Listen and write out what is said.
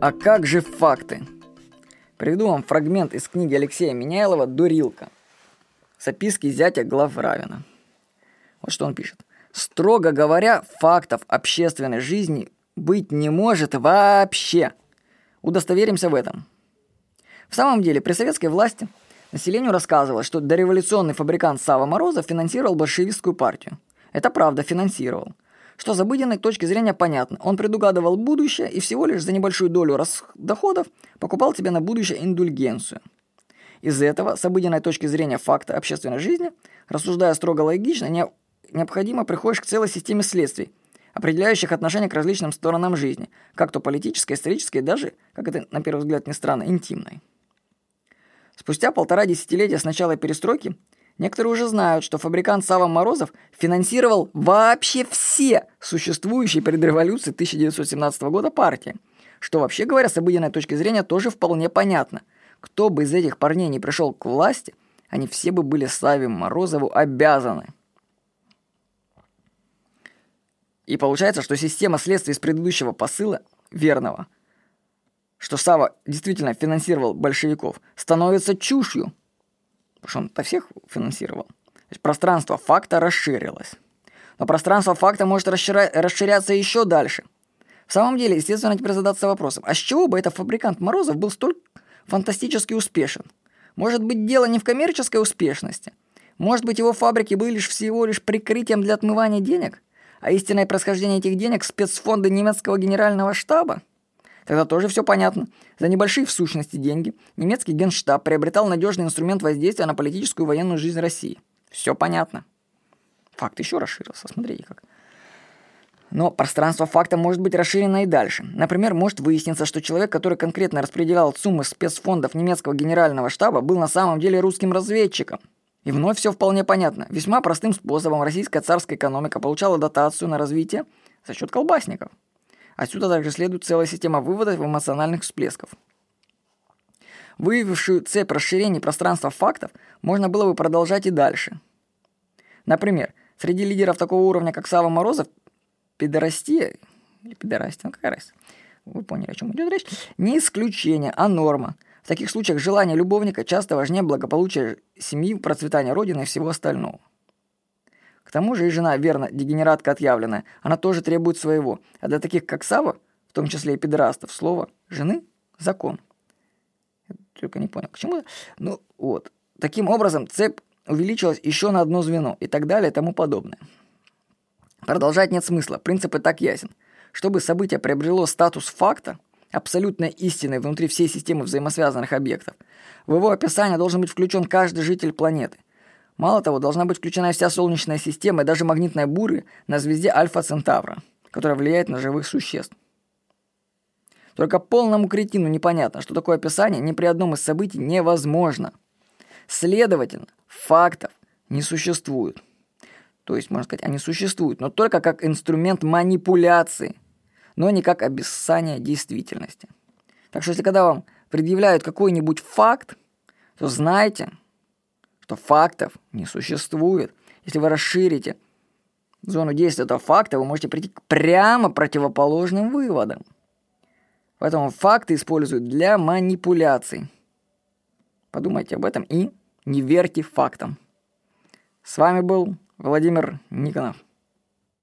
А как же факты? Приведу вам фрагмент из книги Алексея Меняйлова «Дурилка». Записки зятя Главравина. Вот что он пишет. Строго говоря, фактов общественной жизни быть не может вообще. Удостоверимся в этом. В самом деле, при советской власти населению рассказывалось, что дореволюционный фабрикант Сава Морозов финансировал большевистскую партию. Это правда, финансировал. Что с обыденной точки зрения понятно. Он предугадывал будущее и всего лишь за небольшую долю доходов покупал тебе на будущее индульгенцию. Из этого, с обыденной точки зрения факта общественной жизни, рассуждая строго логично, не... необходимо приходишь к целой системе следствий, определяющих отношение к различным сторонам жизни, как то политической, исторической, даже, как это на первый взгляд не странно, интимной. Спустя полтора десятилетия с начала перестройки некоторые уже знают, что фабрикант Сава Морозов финансировал вообще все существующие перед революцией 1917 года партии, что вообще говоря с обыденной точки зрения тоже вполне понятно. Кто бы из этих парней не пришел к власти, они все бы были Саве Морозову обязаны. И получается, что система следствия из предыдущего посыла, верного – что Сава действительно финансировал большевиков, становится чушью. Что он-то всех финансировал. То есть пространство факта расширилось. Но пространство факта может расширя- расширяться еще дальше. В самом деле, естественно, теперь задаться вопросом, а с чего бы этот фабрикант Морозов был столь фантастически успешен? Может быть, дело не в коммерческой успешности? Может быть, его фабрики были лишь всего лишь прикрытием для отмывания денег? А истинное происхождение этих денег – спецфонды немецкого генерального штаба? Тогда тоже все понятно. За небольшие в сущности деньги немецкий генштаб приобретал надежный инструмент воздействия на политическую и военную жизнь России. Все понятно. Факт еще расширился, смотрите как. Но пространство факта может быть расширено и дальше. Например, может выясниться, что человек, который конкретно распределял суммы спецфондов немецкого генерального штаба, был на самом деле русским разведчиком. И вновь все вполне понятно. Весьма простым способом российская царская экономика получала дотацию на развитие за счет колбасников. Отсюда также следует целая система выводов эмоциональных всплесков. Выявившую цепь расширений пространства фактов можно было бы продолжать и дальше. Например, среди лидеров такого уровня, как Сава Морозов, пидорастия, или пидорастия, ну какая разница, вы поняли, о чем идет речь, не исключение, а норма. В таких случаях желание любовника часто важнее благополучия семьи, процветания родины и всего остального. К тому же и жена, верно, дегенератка отъявленная, она тоже требует своего. А для таких, как Сава, в том числе и педерастов, слово «жены» – закон. Я только не понял, к чему? Ну, вот. Таким образом, цепь увеличилась еще на одно звено и так далее и тому подобное. Продолжать нет смысла, принцип и так ясен. Чтобы событие приобрело статус факта, абсолютной истины внутри всей системы взаимосвязанных объектов, в его описание должен быть включен каждый житель планеты – Мало того, должна быть включена вся Солнечная система и даже магнитная буря на звезде Альфа Центавра, которая влияет на живых существ. Только полному кретину непонятно, что такое описание ни при одном из событий невозможно. Следовательно, фактов не существует. То есть, можно сказать, они существуют, но только как инструмент манипуляции, но не как описание действительности. Так что, если когда вам предъявляют какой-нибудь факт, то знайте – что фактов не существует. Если вы расширите зону действия этого факта, вы можете прийти к прямо противоположным выводам. Поэтому факты используют для манипуляций. Подумайте об этом и не верьте фактам. С вами был Владимир Никонов.